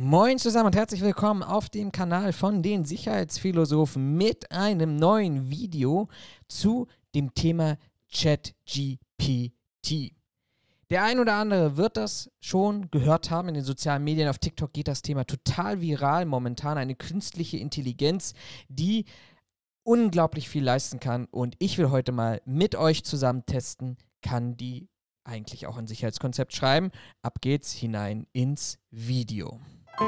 Moin zusammen und herzlich willkommen auf dem Kanal von den Sicherheitsphilosophen mit einem neuen Video zu dem Thema ChatGPT. Der ein oder andere wird das schon gehört haben in den sozialen Medien. Auf TikTok geht das Thema total viral momentan. Eine künstliche Intelligenz, die unglaublich viel leisten kann. Und ich will heute mal mit euch zusammen testen, kann die eigentlich auch ein Sicherheitskonzept schreiben. Ab geht's hinein ins Video. Die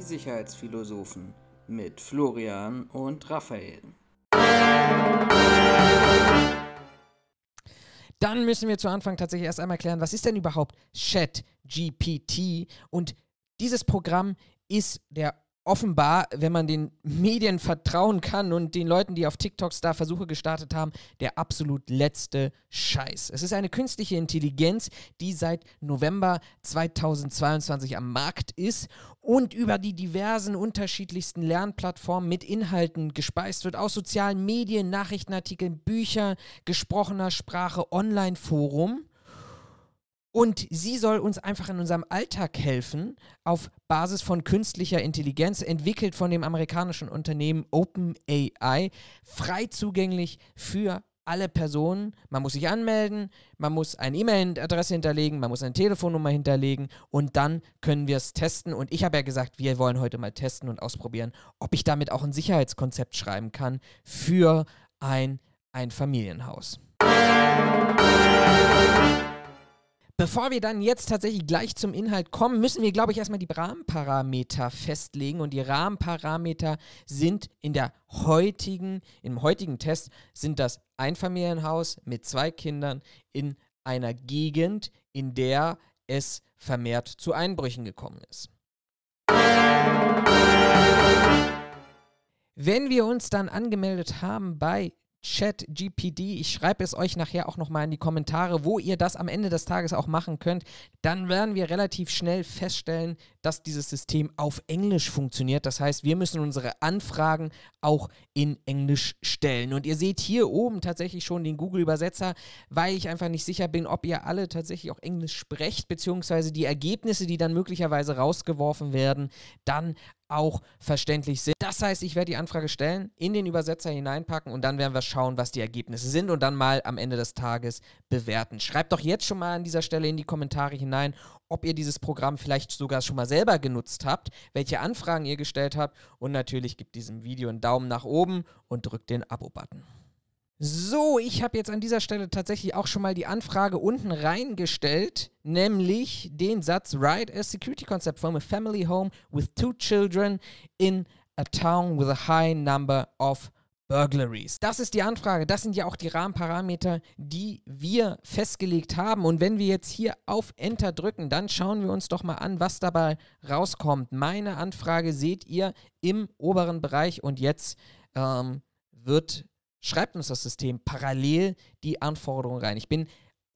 Sicherheitsphilosophen mit Florian und Raphael. Dann müssen wir zu Anfang tatsächlich erst einmal klären, was ist denn überhaupt ChatGPT? Und dieses Programm ist der offenbar, wenn man den Medien vertrauen kann und den Leuten, die auf TikToks da Versuche gestartet haben, der absolut letzte Scheiß. Es ist eine künstliche Intelligenz, die seit November 2022 am Markt ist und über die diversen unterschiedlichsten Lernplattformen mit Inhalten gespeist wird, aus sozialen Medien, Nachrichtenartikeln, Büchern, gesprochener Sprache, Online-Forum. Und sie soll uns einfach in unserem Alltag helfen, auf Basis von künstlicher Intelligenz, entwickelt von dem amerikanischen Unternehmen OpenAI, frei zugänglich für alle Personen. Man muss sich anmelden, man muss eine E-Mail-Adresse hinterlegen, man muss eine Telefonnummer hinterlegen und dann können wir es testen. Und ich habe ja gesagt, wir wollen heute mal testen und ausprobieren, ob ich damit auch ein Sicherheitskonzept schreiben kann für ein Einfamilienhaus. Bevor wir dann jetzt tatsächlich gleich zum Inhalt kommen, müssen wir, glaube ich, erstmal die Rahmenparameter festlegen. Und die Rahmenparameter sind in der heutigen, im heutigen Test sind das Einfamilienhaus mit zwei Kindern in einer Gegend, in der es vermehrt zu Einbrüchen gekommen ist. Wenn wir uns dann angemeldet haben bei ChatGPD. Ich schreibe es euch nachher auch nochmal in die Kommentare, wo ihr das am Ende des Tages auch machen könnt. Dann werden wir relativ schnell feststellen, dass dieses System auf Englisch funktioniert. Das heißt, wir müssen unsere Anfragen auch in Englisch stellen. Und ihr seht hier oben tatsächlich schon den Google-Übersetzer, weil ich einfach nicht sicher bin, ob ihr alle tatsächlich auch Englisch sprecht, beziehungsweise die Ergebnisse, die dann möglicherweise rausgeworfen werden, dann auch verständlich sind. Das heißt, ich werde die Anfrage stellen, in den Übersetzer hineinpacken und dann werden wir schauen, was die Ergebnisse sind und dann mal am Ende des Tages bewerten. Schreibt doch jetzt schon mal an dieser Stelle in die Kommentare hinein, ob ihr dieses Programm vielleicht sogar schon mal selber genutzt habt, welche Anfragen ihr gestellt habt und natürlich gebt diesem Video einen Daumen nach oben und drückt den Abo-Button. So, ich habe jetzt an dieser Stelle tatsächlich auch schon mal die Anfrage unten reingestellt, nämlich den Satz Write a security concept from a family home with two children in a town with a high number of Burglaries. Das ist die Anfrage. Das sind ja auch die Rahmenparameter, die wir festgelegt haben. Und wenn wir jetzt hier auf Enter drücken, dann schauen wir uns doch mal an, was dabei rauskommt. Meine Anfrage seht ihr im oberen Bereich und jetzt ähm, wird schreibt uns das System parallel die Anforderungen rein. Ich bin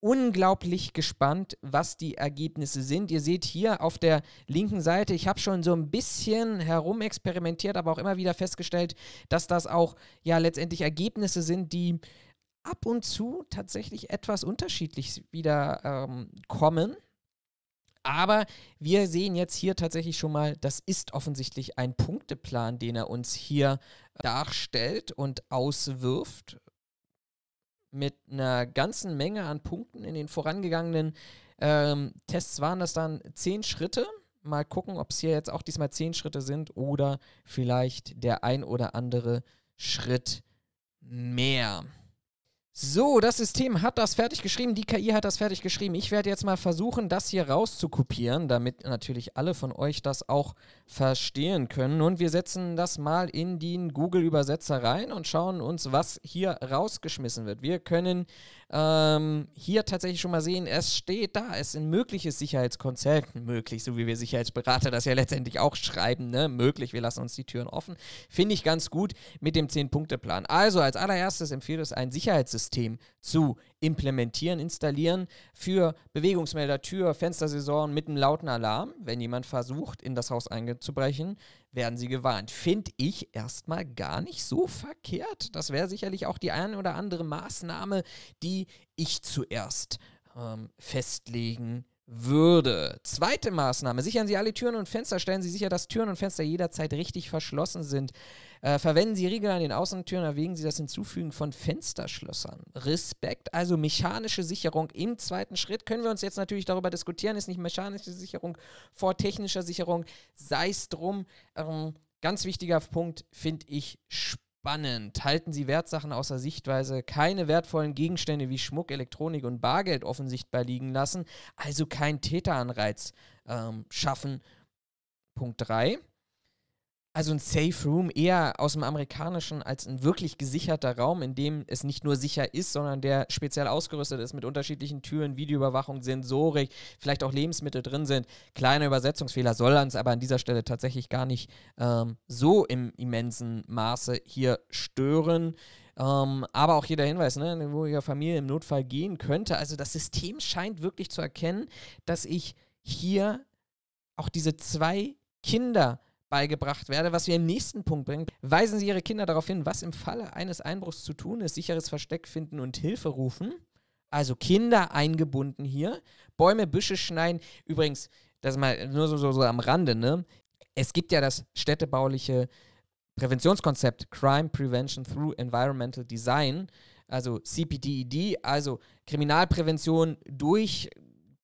unglaublich gespannt, was die Ergebnisse sind. Ihr seht hier auf der linken Seite, ich habe schon so ein bisschen herumexperimentiert, aber auch immer wieder festgestellt, dass das auch ja letztendlich Ergebnisse sind, die ab und zu tatsächlich etwas unterschiedlich wieder ähm, kommen. Aber wir sehen jetzt hier tatsächlich schon mal, das ist offensichtlich ein Punkteplan, den er uns hier darstellt und auswirft. Mit einer ganzen Menge an Punkten in den vorangegangenen ähm, Tests waren das dann zehn Schritte. Mal gucken, ob es hier jetzt auch diesmal zehn Schritte sind oder vielleicht der ein oder andere Schritt mehr. So, das System hat das fertig geschrieben, die KI hat das fertig geschrieben. Ich werde jetzt mal versuchen, das hier rauszukopieren, damit natürlich alle von euch das auch verstehen können. Und wir setzen das mal in den Google-Übersetzer rein und schauen uns, was hier rausgeschmissen wird. Wir können ähm, hier tatsächlich schon mal sehen, es steht da, es ist ein mögliches Sicherheitskonzept, möglich, so wie wir Sicherheitsberater das ja letztendlich auch schreiben, ne? möglich, wir lassen uns die Türen offen. Finde ich ganz gut mit dem 10-Punkte-Plan. Also als allererstes empfiehlt es ein Sicherheitssystem zu implementieren, installieren für Bewegungsmelder, Tür, Fenstersaison mit einem lauten Alarm. Wenn jemand versucht, in das Haus einzubrechen, werden sie gewarnt. Finde ich erstmal gar nicht so verkehrt. Das wäre sicherlich auch die eine oder andere Maßnahme, die ich zuerst ähm, festlegen würde. Zweite Maßnahme: Sichern Sie alle Türen und Fenster, stellen Sie sicher, dass Türen und Fenster jederzeit richtig verschlossen sind. Äh, verwenden Sie Riegel an den Außentüren, erwägen Sie das Hinzufügen von Fensterschlössern. Respekt, also mechanische Sicherung im zweiten Schritt. Können wir uns jetzt natürlich darüber diskutieren, ist nicht mechanische Sicherung vor technischer Sicherung, sei es drum. Ähm, ganz wichtiger Punkt, finde ich spannend. Halten Sie Wertsachen außer Sichtweise, keine wertvollen Gegenstände wie Schmuck, Elektronik und Bargeld offensichtbar liegen lassen, also kein Täteranreiz ähm, schaffen. Punkt 3 also ein Safe Room eher aus dem amerikanischen als ein wirklich gesicherter Raum, in dem es nicht nur sicher ist, sondern der speziell ausgerüstet ist mit unterschiedlichen Türen, Videoüberwachung, Sensorik, vielleicht auch Lebensmittel drin sind. Kleine Übersetzungsfehler soll uns aber an dieser Stelle tatsächlich gar nicht ähm, so im immensen Maße hier stören. Ähm, aber auch hier der Hinweis, ne, eine ruhige Familie im Notfall gehen könnte. Also das System scheint wirklich zu erkennen, dass ich hier auch diese zwei Kinder beigebracht werde, was wir im nächsten Punkt bringen. Weisen Sie Ihre Kinder darauf hin, was im Falle eines Einbruchs zu tun ist, sicheres Versteck finden und Hilfe rufen. Also Kinder eingebunden hier. Bäume, Büsche schneiden. Übrigens, das mal nur so, so, so am Rande, ne? Es gibt ja das städtebauliche Präventionskonzept Crime Prevention Through Environmental Design, also CPDED, also Kriminalprävention durch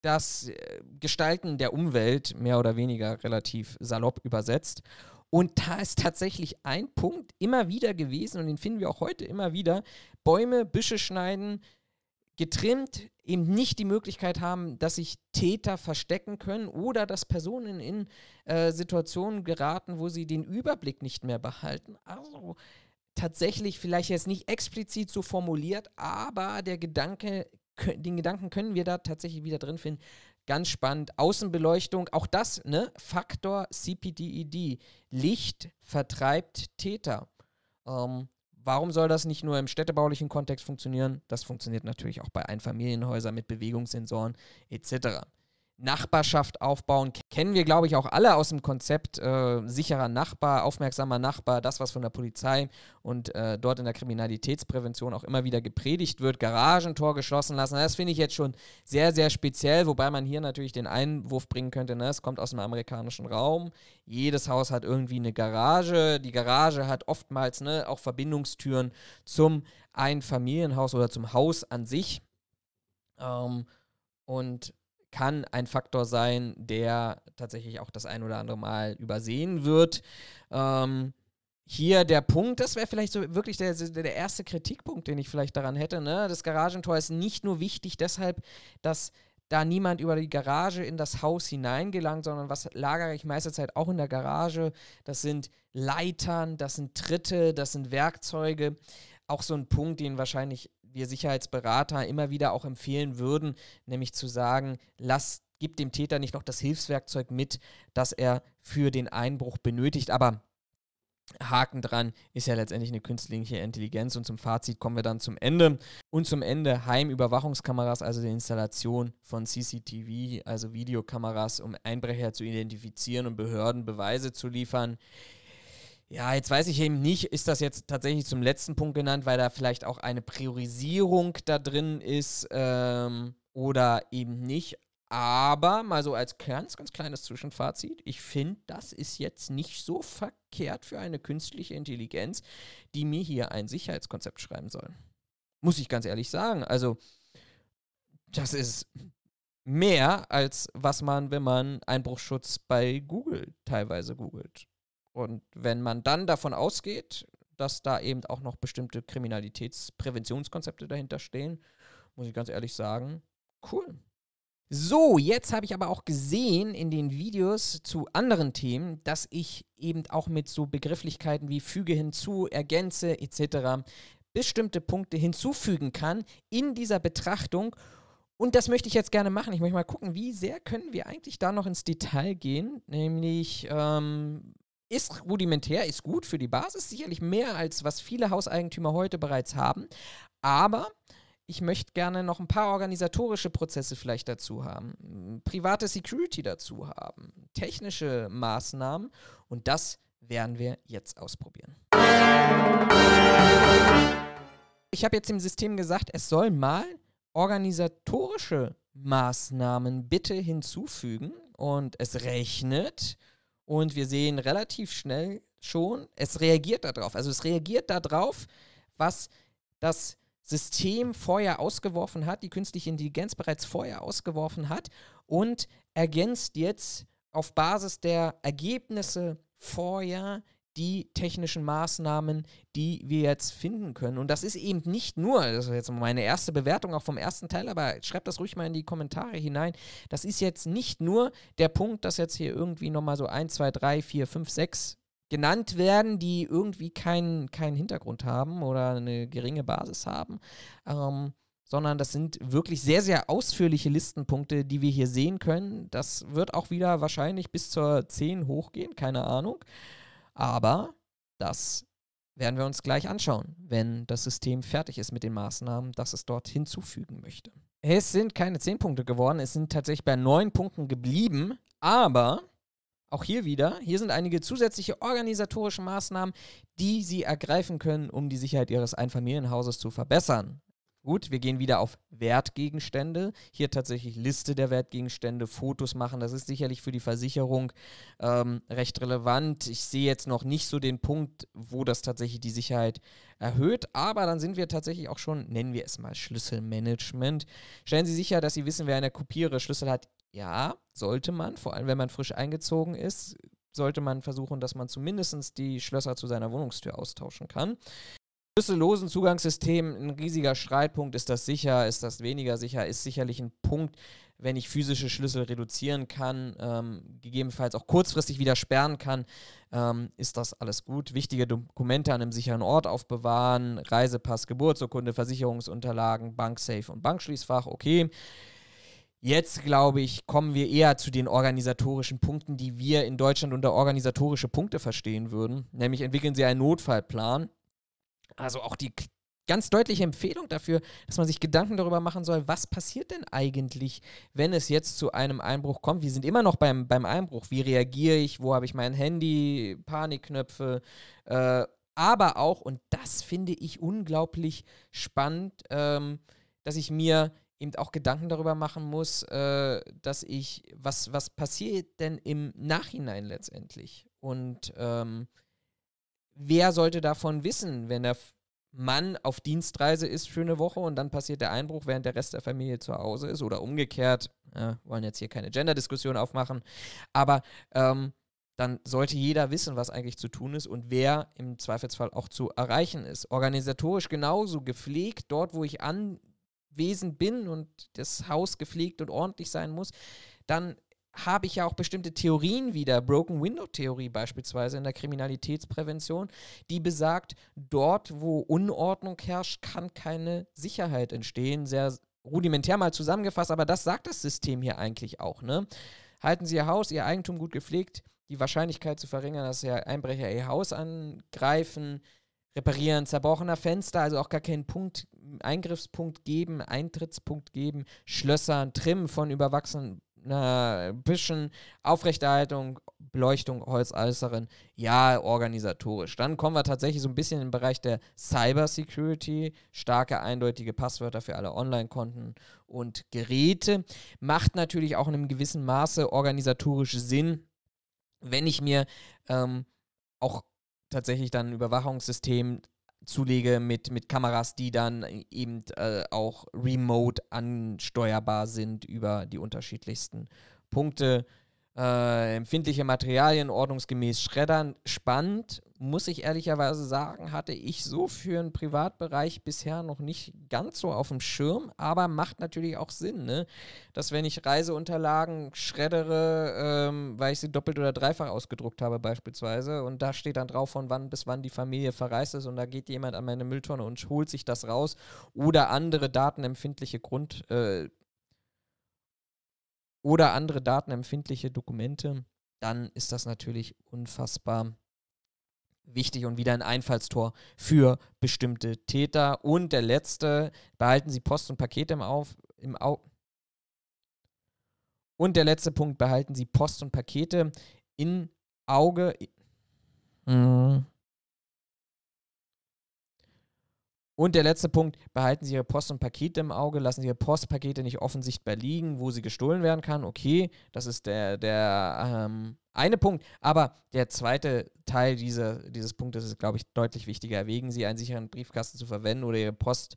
das äh, Gestalten der Umwelt mehr oder weniger relativ salopp übersetzt. Und da ist tatsächlich ein Punkt immer wieder gewesen, und den finden wir auch heute immer wieder, Bäume, Büsche schneiden, getrimmt, eben nicht die Möglichkeit haben, dass sich Täter verstecken können oder dass Personen in äh, Situationen geraten, wo sie den Überblick nicht mehr behalten. Also tatsächlich vielleicht jetzt nicht explizit so formuliert, aber der Gedanke den Gedanken können wir da tatsächlich wieder drin finden. Ganz spannend. Außenbeleuchtung, auch das, ne? Faktor CPDED. Licht vertreibt Täter. Ähm, warum soll das nicht nur im städtebaulichen Kontext funktionieren? Das funktioniert natürlich auch bei Einfamilienhäusern mit Bewegungssensoren etc. Nachbarschaft aufbauen. Kennen wir, glaube ich, auch alle aus dem Konzept äh, sicherer Nachbar, aufmerksamer Nachbar, das, was von der Polizei und äh, dort in der Kriminalitätsprävention auch immer wieder gepredigt wird. Garagentor geschlossen lassen. Das finde ich jetzt schon sehr, sehr speziell, wobei man hier natürlich den Einwurf bringen könnte, ne? es kommt aus dem amerikanischen Raum. Jedes Haus hat irgendwie eine Garage. Die Garage hat oftmals ne, auch Verbindungstüren zum Einfamilienhaus oder zum Haus an sich. Ähm, und kann ein Faktor sein, der tatsächlich auch das ein oder andere Mal übersehen wird. Ähm, hier der Punkt, das wäre vielleicht so wirklich der, der erste Kritikpunkt, den ich vielleicht daran hätte. Ne? Das Garagentor ist nicht nur wichtig deshalb, dass da niemand über die Garage in das Haus hineingelangt, sondern was lagere ich meiste Zeit auch in der Garage? Das sind Leitern, das sind Tritte, das sind Werkzeuge. Auch so ein Punkt, den wahrscheinlich wir Sicherheitsberater immer wieder auch empfehlen würden, nämlich zu sagen, lass, gib dem Täter nicht noch das Hilfswerkzeug mit, das er für den Einbruch benötigt. Aber Haken dran ist ja letztendlich eine künstliche Intelligenz und zum Fazit kommen wir dann zum Ende. Und zum Ende Heimüberwachungskameras, also die Installation von CCTV, also Videokameras, um Einbrecher zu identifizieren und Behörden Beweise zu liefern. Ja, jetzt weiß ich eben nicht, ist das jetzt tatsächlich zum letzten Punkt genannt, weil da vielleicht auch eine Priorisierung da drin ist ähm, oder eben nicht. Aber mal so als ganz, ganz kleines Zwischenfazit, ich finde, das ist jetzt nicht so verkehrt für eine künstliche Intelligenz, die mir hier ein Sicherheitskonzept schreiben soll. Muss ich ganz ehrlich sagen. Also, das ist mehr als was man, wenn man Einbruchschutz bei Google teilweise googelt. Und wenn man dann davon ausgeht, dass da eben auch noch bestimmte Kriminalitätspräventionskonzepte dahinter stehen, muss ich ganz ehrlich sagen, cool. So, jetzt habe ich aber auch gesehen in den Videos zu anderen Themen, dass ich eben auch mit so Begrifflichkeiten wie füge hinzu, ergänze etc. bestimmte Punkte hinzufügen kann in dieser Betrachtung. Und das möchte ich jetzt gerne machen. Ich möchte mal gucken, wie sehr können wir eigentlich da noch ins Detail gehen. Nämlich, ähm, ist rudimentär, ist gut für die Basis, sicherlich mehr als was viele Hauseigentümer heute bereits haben. Aber ich möchte gerne noch ein paar organisatorische Prozesse vielleicht dazu haben, private Security dazu haben, technische Maßnahmen und das werden wir jetzt ausprobieren. Ich habe jetzt dem System gesagt, es soll mal organisatorische Maßnahmen bitte hinzufügen und es rechnet und wir sehen relativ schnell schon, es reagiert darauf. Also es reagiert darauf, was das System vorher ausgeworfen hat, die künstliche Intelligenz bereits vorher ausgeworfen hat und ergänzt jetzt auf Basis der Ergebnisse vorher die technischen Maßnahmen, die wir jetzt finden können. Und das ist eben nicht nur, das ist jetzt meine erste Bewertung auch vom ersten Teil, aber schreibt das ruhig mal in die Kommentare hinein. Das ist jetzt nicht nur der Punkt, dass jetzt hier irgendwie nochmal so 1, 2, 3, 4, 5, 6 genannt werden, die irgendwie keinen kein Hintergrund haben oder eine geringe Basis haben. Ähm, sondern das sind wirklich sehr, sehr ausführliche Listenpunkte, die wir hier sehen können. Das wird auch wieder wahrscheinlich bis zur 10 hochgehen, keine Ahnung. Aber das werden wir uns gleich anschauen, wenn das System fertig ist mit den Maßnahmen, das es dort hinzufügen möchte. Es sind keine 10 Punkte geworden, es sind tatsächlich bei 9 Punkten geblieben, aber auch hier wieder, hier sind einige zusätzliche organisatorische Maßnahmen, die Sie ergreifen können, um die Sicherheit Ihres Einfamilienhauses zu verbessern. Gut, wir gehen wieder auf Wertgegenstände. Hier tatsächlich Liste der Wertgegenstände, Fotos machen. Das ist sicherlich für die Versicherung ähm, recht relevant. Ich sehe jetzt noch nicht so den Punkt, wo das tatsächlich die Sicherheit erhöht. Aber dann sind wir tatsächlich auch schon, nennen wir es mal Schlüsselmanagement. Stellen Sie sicher, dass Sie wissen, wer eine Kopiere Schlüssel hat. Ja, sollte man, vor allem wenn man frisch eingezogen ist sollte man versuchen, dass man zumindest die Schlösser zu seiner Wohnungstür austauschen kann. Schlüssellosen Zugangssystem, ein riesiger Streitpunkt. Ist das sicher? Ist das weniger sicher? Ist sicherlich ein Punkt, wenn ich physische Schlüssel reduzieren kann, ähm, gegebenenfalls auch kurzfristig wieder sperren kann, ähm, ist das alles gut. Wichtige Dokumente an einem sicheren Ort aufbewahren, Reisepass, Geburtsurkunde, Versicherungsunterlagen, Banksafe und Bankschließfach, okay. Jetzt, glaube ich, kommen wir eher zu den organisatorischen Punkten, die wir in Deutschland unter organisatorische Punkte verstehen würden. Nämlich entwickeln Sie einen Notfallplan also auch die ganz deutliche Empfehlung dafür, dass man sich Gedanken darüber machen soll, was passiert denn eigentlich, wenn es jetzt zu einem Einbruch kommt. Wir sind immer noch beim, beim Einbruch. Wie reagiere ich? Wo habe ich mein Handy? Panikknöpfe? Äh, aber auch, und das finde ich unglaublich spannend, ähm, dass ich mir eben auch Gedanken darüber machen muss, äh, dass ich, was, was passiert denn im Nachhinein letztendlich? Und ähm, wer sollte davon wissen, wenn der Mann auf Dienstreise ist für eine Woche und dann passiert der Einbruch, während der Rest der Familie zu Hause ist oder umgekehrt. Ja, wollen jetzt hier keine Gender-Diskussion aufmachen, aber ähm, dann sollte jeder wissen, was eigentlich zu tun ist und wer im Zweifelsfall auch zu erreichen ist. Organisatorisch genauso gepflegt, dort wo ich anwesend bin und das Haus gepflegt und ordentlich sein muss, dann habe ich ja auch bestimmte Theorien wieder, Broken Window Theorie beispielsweise in der Kriminalitätsprävention, die besagt, dort wo Unordnung herrscht, kann keine Sicherheit entstehen. Sehr rudimentär mal zusammengefasst, aber das sagt das System hier eigentlich auch. Ne? Halten Sie Ihr Haus, Ihr Eigentum gut gepflegt, die Wahrscheinlichkeit zu verringern, dass Ihr Einbrecher Ihr Haus angreifen, reparieren zerbrochener Fenster, also auch gar keinen Punkt, Eingriffspunkt geben, Eintrittspunkt geben, Schlössern, Trimmen von überwachsenen ein bisschen Aufrechterhaltung, Beleuchtung, Holzalsterin, ja, organisatorisch. Dann kommen wir tatsächlich so ein bisschen im Bereich der Cyber Security, starke, eindeutige Passwörter für alle Online-Konten und Geräte. Macht natürlich auch in einem gewissen Maße organisatorisch Sinn, wenn ich mir ähm, auch tatsächlich dann ein Überwachungssystem zulege mit, mit Kameras, die dann eben äh, auch remote ansteuerbar sind über die unterschiedlichsten Punkte äh, empfindliche Materialien ordnungsgemäß schreddern. Spannend, muss ich ehrlicherweise sagen, hatte ich so für einen Privatbereich bisher noch nicht ganz so auf dem Schirm, aber macht natürlich auch Sinn, ne? dass wenn ich Reiseunterlagen schreddere, ähm, weil ich sie doppelt oder dreifach ausgedruckt habe beispielsweise und da steht dann drauf, von wann bis wann die Familie verreist ist und da geht jemand an meine Mülltonne und holt sich das raus oder andere datenempfindliche Grund, äh, oder andere datenempfindliche Dokumente, dann ist das natürlich unfassbar wichtig und wieder ein Einfallstor für bestimmte Täter. Und der letzte, behalten Sie Post und Pakete im, Auf, im Au Und der letzte Punkt, behalten Sie Post und Pakete in Auge. Mhm. Und der letzte Punkt, behalten Sie Ihre Post und Pakete im Auge, lassen Sie Ihre Postpakete nicht offen sichtbar liegen, wo sie gestohlen werden kann. Okay, das ist der, der ähm, eine Punkt. Aber der zweite Teil dieser, dieses Punktes ist, glaube ich, deutlich wichtiger. Erwägen Sie, einen sicheren Briefkasten zu verwenden oder Ihre Post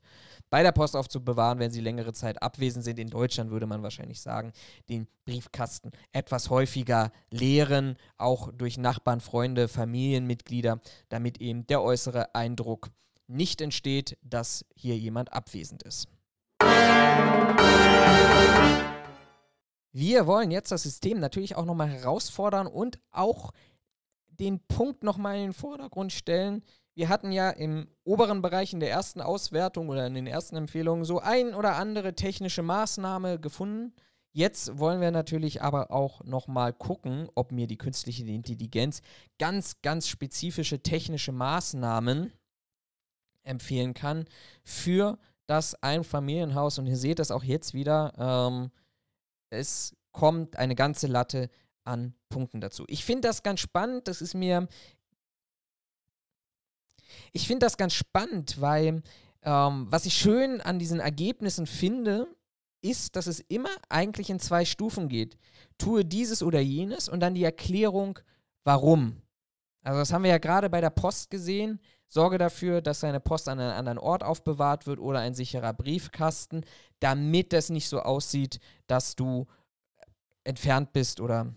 bei der Post aufzubewahren, wenn Sie längere Zeit abwesend sind. In Deutschland würde man wahrscheinlich sagen, den Briefkasten etwas häufiger leeren, auch durch Nachbarn, Freunde, Familienmitglieder, damit eben der äußere Eindruck nicht entsteht, dass hier jemand abwesend ist. Wir wollen jetzt das System natürlich auch nochmal herausfordern und auch den Punkt nochmal in den Vordergrund stellen. Wir hatten ja im oberen Bereich in der ersten Auswertung oder in den ersten Empfehlungen so ein oder andere technische Maßnahme gefunden. Jetzt wollen wir natürlich aber auch nochmal gucken, ob mir die künstliche Intelligenz ganz, ganz spezifische technische Maßnahmen empfehlen kann für das Einfamilienhaus. Und ihr seht das auch jetzt wieder. Ähm, es kommt eine ganze Latte an Punkten dazu. Ich finde das ganz spannend. Das ist mir. Ich finde das ganz spannend, weil ähm, was ich schön an diesen Ergebnissen finde, ist, dass es immer eigentlich in zwei Stufen geht. Tue dieses oder jenes und dann die Erklärung, warum. Also das haben wir ja gerade bei der Post gesehen. Sorge dafür, dass deine Post an einem anderen Ort aufbewahrt wird oder ein sicherer Briefkasten, damit es nicht so aussieht, dass du entfernt bist oder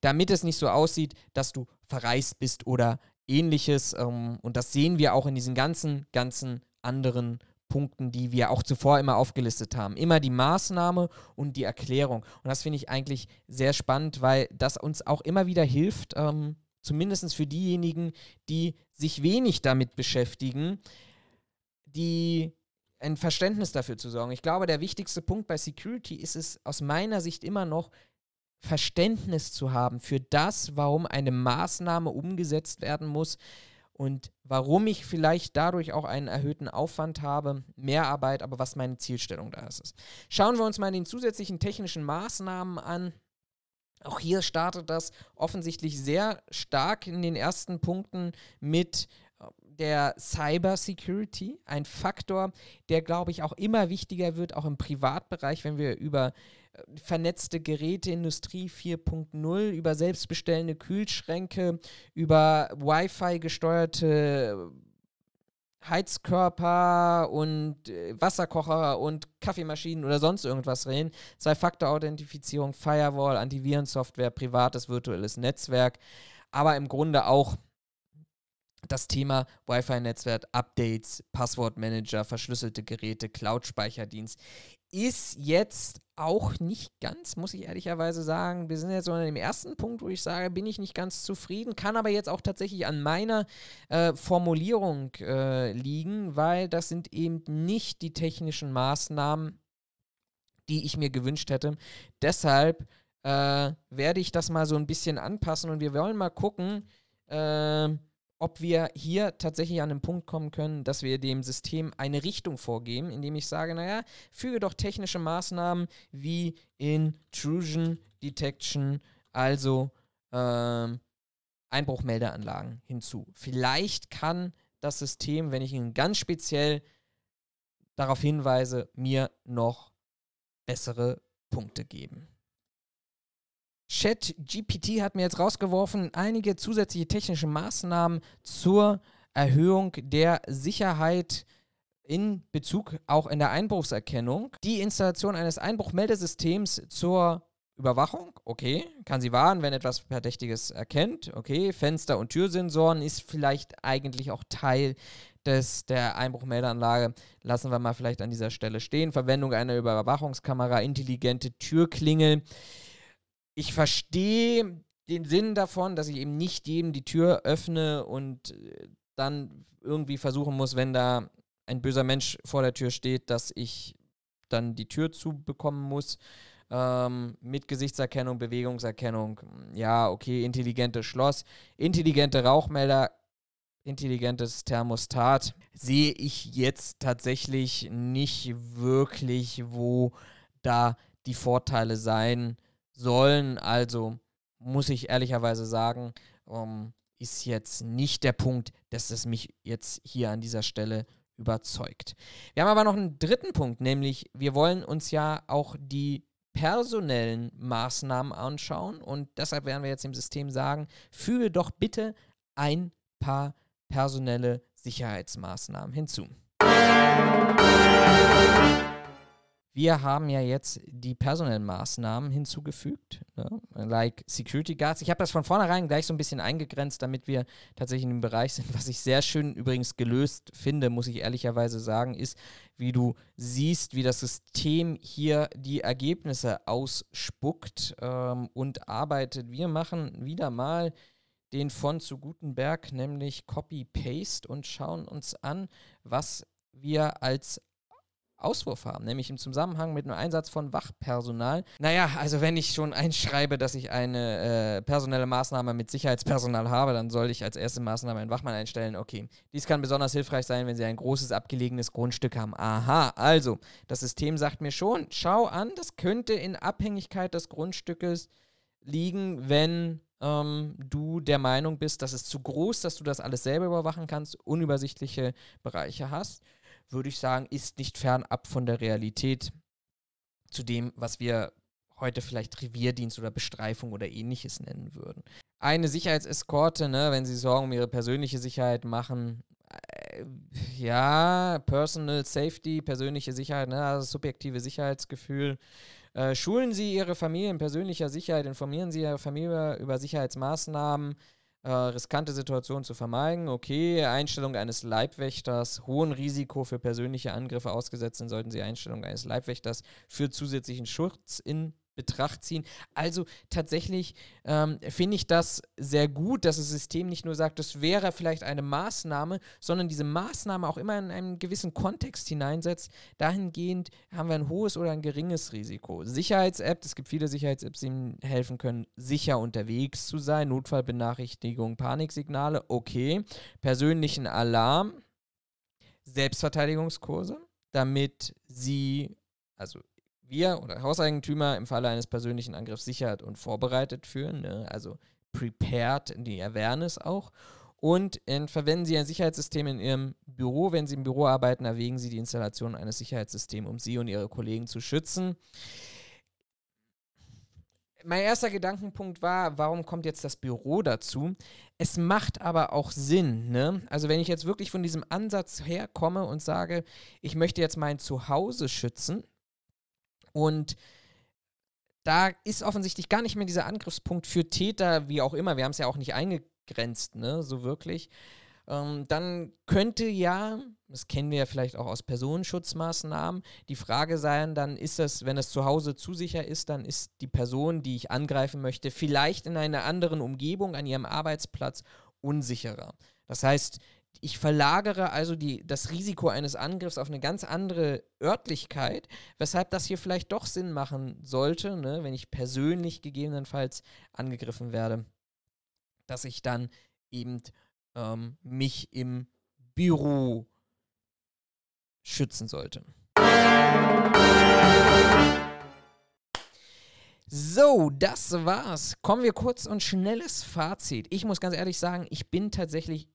damit es nicht so aussieht, dass du verreist bist oder ähnliches. Ähm, und das sehen wir auch in diesen ganzen, ganzen anderen Punkten, die wir auch zuvor immer aufgelistet haben. Immer die Maßnahme und die Erklärung. Und das finde ich eigentlich sehr spannend, weil das uns auch immer wieder hilft, ähm, zumindest für diejenigen, die sich wenig damit beschäftigen, die ein Verständnis dafür zu sorgen. Ich glaube, der wichtigste Punkt bei Security ist es aus meiner Sicht immer noch, Verständnis zu haben für das, warum eine Maßnahme umgesetzt werden muss und warum ich vielleicht dadurch auch einen erhöhten Aufwand habe, mehr Arbeit, aber was meine Zielstellung da ist. Schauen wir uns mal den zusätzlichen technischen Maßnahmen an. Auch hier startet das offensichtlich sehr stark in den ersten Punkten mit äh, der Cyber Security, ein Faktor, der, glaube ich, auch immer wichtiger wird, auch im Privatbereich, wenn wir über äh, vernetzte Geräte, Industrie 4.0, über selbstbestellende Kühlschränke, über Wi-Fi gesteuerte Heizkörper und äh, Wasserkocher und Kaffeemaschinen oder sonst irgendwas reden. Zwei-Faktor-Authentifizierung, Firewall, Antivirensoftware, privates virtuelles Netzwerk, aber im Grunde auch das Thema Wi-Fi-Netzwerk, Updates, Passwortmanager, verschlüsselte Geräte, Cloud-Speicherdienst ist jetzt auch nicht ganz, muss ich ehrlicherweise sagen. Wir sind jetzt so an dem ersten Punkt, wo ich sage, bin ich nicht ganz zufrieden, kann aber jetzt auch tatsächlich an meiner äh, Formulierung äh, liegen, weil das sind eben nicht die technischen Maßnahmen, die ich mir gewünscht hätte. Deshalb äh, werde ich das mal so ein bisschen anpassen und wir wollen mal gucken, äh, ob wir hier tatsächlich an den Punkt kommen können, dass wir dem System eine Richtung vorgeben, indem ich sage, naja, füge doch technische Maßnahmen wie Intrusion Detection, also ähm, Einbruchmeldeanlagen hinzu. Vielleicht kann das System, wenn ich ihn ganz speziell darauf hinweise, mir noch bessere Punkte geben. ChatGPT hat mir jetzt rausgeworfen, einige zusätzliche technische Maßnahmen zur Erhöhung der Sicherheit in Bezug auch in der Einbruchserkennung. Die Installation eines Einbruchmeldesystems zur Überwachung, okay, kann sie warnen, wenn etwas Verdächtiges erkennt, okay, Fenster- und Türsensoren ist vielleicht eigentlich auch Teil des, der Einbruchmeldeanlage, lassen wir mal vielleicht an dieser Stelle stehen. Verwendung einer Überwachungskamera, intelligente Türklingel ich verstehe den Sinn davon, dass ich eben nicht jedem die Tür öffne und äh, dann irgendwie versuchen muss, wenn da ein böser Mensch vor der Tür steht, dass ich dann die Tür zubekommen muss. ähm, mit Gesichtserkennung, Bewegungserkennung. Ja, okay, intelligentes Schloss, intelligente Rauchmelder, intelligentes Thermostat. Sehe ich jetzt tatsächlich nicht wirklich, wo da die Vorteile sein sollen. Also muss ich ehrlicherweise sagen, ähm, ist jetzt nicht der Punkt, dass es mich jetzt hier an dieser Stelle überzeugt. Wir haben aber noch einen dritten Punkt, nämlich wir wollen uns ja auch die personellen Maßnahmen anschauen und deshalb werden wir jetzt dem System sagen, füge doch bitte ein paar personelle Sicherheitsmaßnahmen hinzu. Wir haben ja jetzt die personellen Maßnahmen hinzugefügt, ne? like Security Guards. Ich habe das von vornherein gleich so ein bisschen eingegrenzt, damit wir tatsächlich in dem Bereich sind. Was ich sehr schön übrigens gelöst finde, muss ich ehrlicherweise sagen, ist, wie du siehst, wie das System hier die Ergebnisse ausspuckt ähm, und arbeitet. Wir machen wieder mal den von zu Gutenberg, nämlich Copy-Paste und schauen uns an, was wir als Auswurf haben, nämlich im Zusammenhang mit einem Einsatz von Wachpersonal. Naja, also wenn ich schon einschreibe, dass ich eine äh, personelle Maßnahme mit Sicherheitspersonal habe, dann soll ich als erste Maßnahme einen Wachmann einstellen. Okay, dies kann besonders hilfreich sein, wenn Sie ein großes abgelegenes Grundstück haben. Aha, also das System sagt mir schon, schau an, das könnte in Abhängigkeit des Grundstückes liegen, wenn ähm, du der Meinung bist, dass es zu groß, dass du das alles selber überwachen kannst, unübersichtliche Bereiche hast würde ich sagen, ist nicht fernab von der Realität zu dem, was wir heute vielleicht Revierdienst oder Bestreifung oder ähnliches nennen würden. Eine Sicherheitseskorte, ne, wenn sie Sorgen um ihre persönliche Sicherheit machen, äh, ja, Personal Safety, persönliche Sicherheit, ne, also subjektive Sicherheitsgefühl. Äh, schulen Sie Ihre Familie in persönlicher Sicherheit, informieren Sie Ihre Familie über Sicherheitsmaßnahmen, äh, riskante Situationen zu vermeiden. Okay, Einstellung eines Leibwächters, hohen Risiko für persönliche Angriffe ausgesetzt sind, sollten Sie Einstellung eines Leibwächters für zusätzlichen Schutz in Betracht ziehen. Also tatsächlich ähm, finde ich das sehr gut, dass das System nicht nur sagt, das wäre vielleicht eine Maßnahme, sondern diese Maßnahme auch immer in einen gewissen Kontext hineinsetzt. Dahingehend haben wir ein hohes oder ein geringes Risiko. Sicherheits-App, es gibt viele Sicherheits-Apps, die Ihnen helfen können, sicher unterwegs zu sein. Notfallbenachrichtigung, Paniksignale, okay. Persönlichen Alarm, Selbstverteidigungskurse, damit Sie also wir oder Hauseigentümer im Falle eines persönlichen Angriffs sichert und vorbereitet führen, ne? also prepared, die Awareness auch. Und äh, verwenden Sie ein Sicherheitssystem in Ihrem Büro. Wenn Sie im Büro arbeiten, erwägen Sie die Installation eines Sicherheitssystems, um Sie und Ihre Kollegen zu schützen. Mein erster Gedankenpunkt war, warum kommt jetzt das Büro dazu? Es macht aber auch Sinn. Ne? Also wenn ich jetzt wirklich von diesem Ansatz herkomme und sage, ich möchte jetzt mein Zuhause schützen, und da ist offensichtlich gar nicht mehr dieser Angriffspunkt für Täter, wie auch immer. Wir haben es ja auch nicht eingegrenzt, ne, so wirklich. Ähm, dann könnte ja, das kennen wir ja vielleicht auch aus Personenschutzmaßnahmen, die Frage sein, dann ist das, wenn es zu Hause zu sicher ist, dann ist die Person, die ich angreifen möchte, vielleicht in einer anderen Umgebung, an ihrem Arbeitsplatz unsicherer. Das heißt, ich verlagere also die, das Risiko eines Angriffs auf eine ganz andere Örtlichkeit, weshalb das hier vielleicht doch Sinn machen sollte, ne, wenn ich persönlich gegebenenfalls angegriffen werde, dass ich dann eben ähm, mich im Büro schützen sollte. So, das war's. Kommen wir kurz und schnelles Fazit. Ich muss ganz ehrlich sagen, ich bin tatsächlich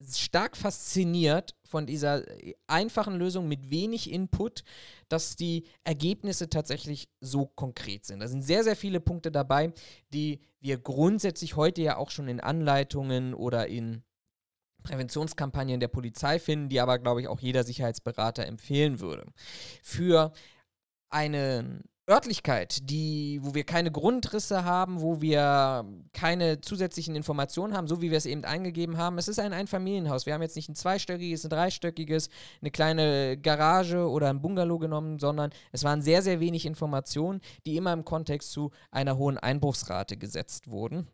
stark fasziniert von dieser einfachen Lösung mit wenig Input, dass die Ergebnisse tatsächlich so konkret sind. Da sind sehr, sehr viele Punkte dabei, die wir grundsätzlich heute ja auch schon in Anleitungen oder in Präventionskampagnen der Polizei finden, die aber, glaube ich, auch jeder Sicherheitsberater empfehlen würde. Für einen Örtlichkeit, die, wo wir keine Grundrisse haben, wo wir keine zusätzlichen Informationen haben, so wie wir es eben eingegeben haben. Es ist ein Einfamilienhaus. Wir haben jetzt nicht ein zweistöckiges, ein dreistöckiges, eine kleine Garage oder ein Bungalow genommen, sondern es waren sehr, sehr wenig Informationen, die immer im Kontext zu einer hohen Einbruchsrate gesetzt wurden.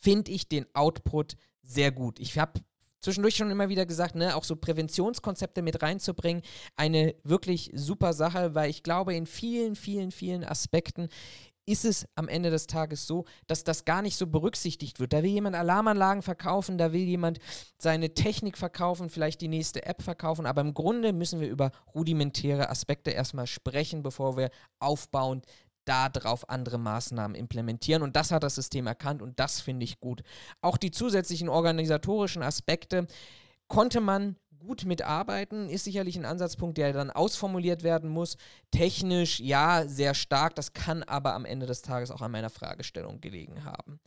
Finde ich den Output sehr gut. Ich habe zwischendurch schon immer wieder gesagt, ne, auch so Präventionskonzepte mit reinzubringen, eine wirklich super Sache, weil ich glaube, in vielen, vielen, vielen Aspekten ist es am Ende des Tages so, dass das gar nicht so berücksichtigt wird. Da will jemand Alarmanlagen verkaufen, da will jemand seine Technik verkaufen, vielleicht die nächste App verkaufen, aber im Grunde müssen wir über rudimentäre Aspekte erstmal sprechen, bevor wir aufbauend darauf andere Maßnahmen implementieren. Und das hat das System erkannt und das finde ich gut. Auch die zusätzlichen organisatorischen Aspekte konnte man gut mitarbeiten, ist sicherlich ein Ansatzpunkt, der dann ausformuliert werden muss. Technisch ja, sehr stark, das kann aber am Ende des Tages auch an meiner Fragestellung gelegen haben.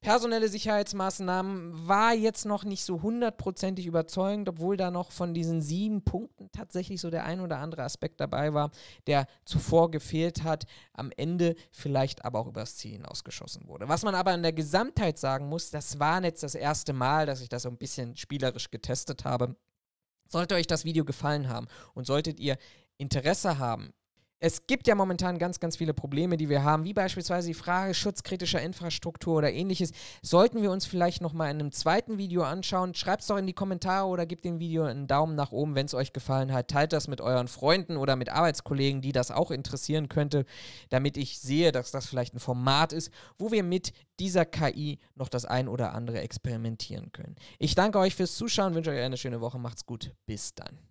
Personelle Sicherheitsmaßnahmen war jetzt noch nicht so hundertprozentig überzeugend, obwohl da noch von diesen sieben Punkten tatsächlich so der ein oder andere Aspekt dabei war, der zuvor gefehlt hat, am Ende vielleicht aber auch übers Ziel hinausgeschossen wurde. Was man aber in der Gesamtheit sagen muss, das war jetzt das erste Mal, dass ich das so ein bisschen spielerisch getestet habe. Sollte euch das Video gefallen haben und solltet ihr Interesse haben, es gibt ja momentan ganz, ganz viele Probleme, die wir haben, wie beispielsweise die Frage schutzkritischer Infrastruktur oder ähnliches. Sollten wir uns vielleicht nochmal in einem zweiten Video anschauen. Schreibt es doch in die Kommentare oder gebt dem Video einen Daumen nach oben, wenn es euch gefallen hat. Teilt das mit euren Freunden oder mit Arbeitskollegen, die das auch interessieren könnte, damit ich sehe, dass das vielleicht ein Format ist, wo wir mit dieser KI noch das ein oder andere experimentieren können. Ich danke euch fürs Zuschauen, wünsche euch eine schöne Woche, macht's gut, bis dann.